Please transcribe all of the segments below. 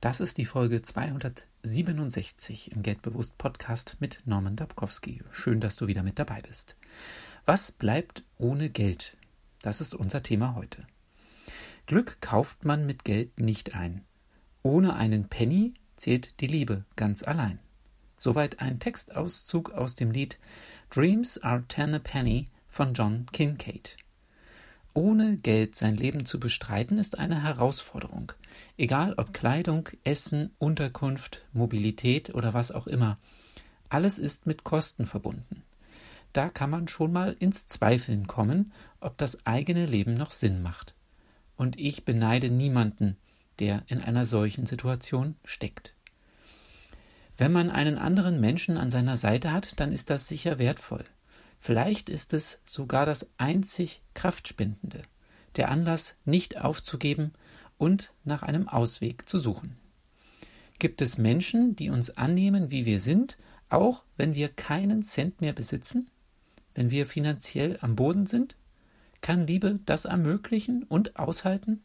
Das ist die Folge 267 im Geldbewusst Podcast mit Norman Dabkowski. Schön, dass du wieder mit dabei bist. Was bleibt ohne Geld? Das ist unser Thema heute. Glück kauft man mit Geld nicht ein. Ohne einen Penny zählt die Liebe ganz allein. Soweit ein Textauszug aus dem Lied Dreams are ten a penny von John Kincaid. Ohne Geld sein Leben zu bestreiten, ist eine Herausforderung. Egal ob Kleidung, Essen, Unterkunft, Mobilität oder was auch immer. Alles ist mit Kosten verbunden. Da kann man schon mal ins Zweifeln kommen, ob das eigene Leben noch Sinn macht. Und ich beneide niemanden, der in einer solchen Situation steckt. Wenn man einen anderen Menschen an seiner Seite hat, dann ist das sicher wertvoll. Vielleicht ist es sogar das einzig Kraftspendende, der Anlass, nicht aufzugeben und nach einem Ausweg zu suchen. Gibt es Menschen, die uns annehmen, wie wir sind, auch wenn wir keinen Cent mehr besitzen? Wenn wir finanziell am Boden sind? Kann Liebe das ermöglichen und aushalten?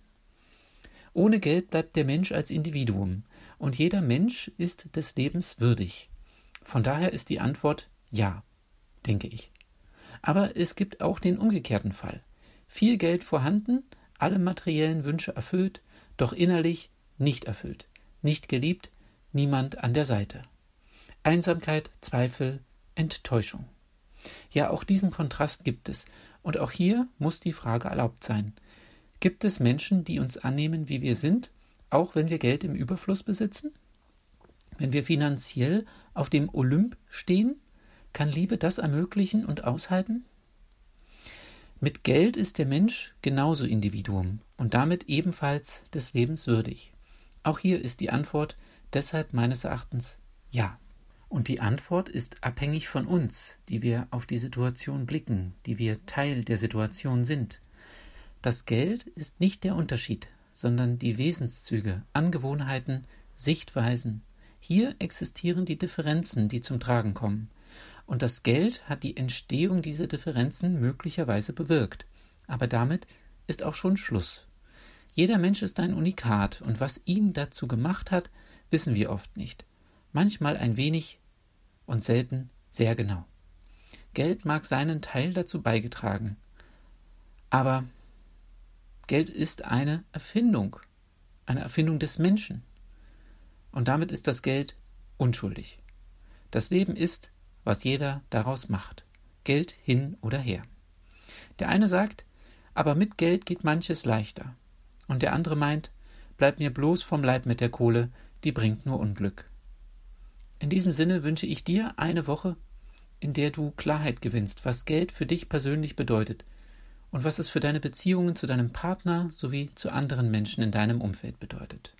Ohne Geld bleibt der Mensch als Individuum, und jeder Mensch ist des Lebens würdig. Von daher ist die Antwort ja, denke ich. Aber es gibt auch den umgekehrten Fall. Viel Geld vorhanden, alle materiellen Wünsche erfüllt, doch innerlich nicht erfüllt, nicht geliebt, niemand an der Seite. Einsamkeit, Zweifel, Enttäuschung. Ja, auch diesen Kontrast gibt es, und auch hier muss die Frage erlaubt sein. Gibt es Menschen, die uns annehmen, wie wir sind, auch wenn wir Geld im Überfluss besitzen? Wenn wir finanziell auf dem Olymp stehen, kann Liebe das ermöglichen und aushalten? Mit Geld ist der Mensch genauso Individuum und damit ebenfalls des Lebens würdig. Auch hier ist die Antwort deshalb meines Erachtens ja. Und die Antwort ist abhängig von uns, die wir auf die Situation blicken, die wir Teil der Situation sind. Das Geld ist nicht der Unterschied, sondern die Wesenszüge, Angewohnheiten, Sichtweisen. Hier existieren die Differenzen, die zum Tragen kommen. Und das Geld hat die Entstehung dieser Differenzen möglicherweise bewirkt. Aber damit ist auch schon Schluss. Jeder Mensch ist ein Unikat, und was ihn dazu gemacht hat, wissen wir oft nicht. Manchmal ein wenig und selten sehr genau. Geld mag seinen Teil dazu beigetragen. Aber Geld ist eine Erfindung, eine Erfindung des Menschen. Und damit ist das Geld unschuldig. Das Leben ist was jeder daraus macht. Geld hin oder her. Der eine sagt, aber mit Geld geht manches leichter. Und der andere meint, bleib mir bloß vom Leib mit der Kohle, die bringt nur Unglück. In diesem Sinne wünsche ich dir eine Woche, in der du Klarheit gewinnst, was Geld für dich persönlich bedeutet und was es für deine Beziehungen zu deinem Partner sowie zu anderen Menschen in deinem Umfeld bedeutet.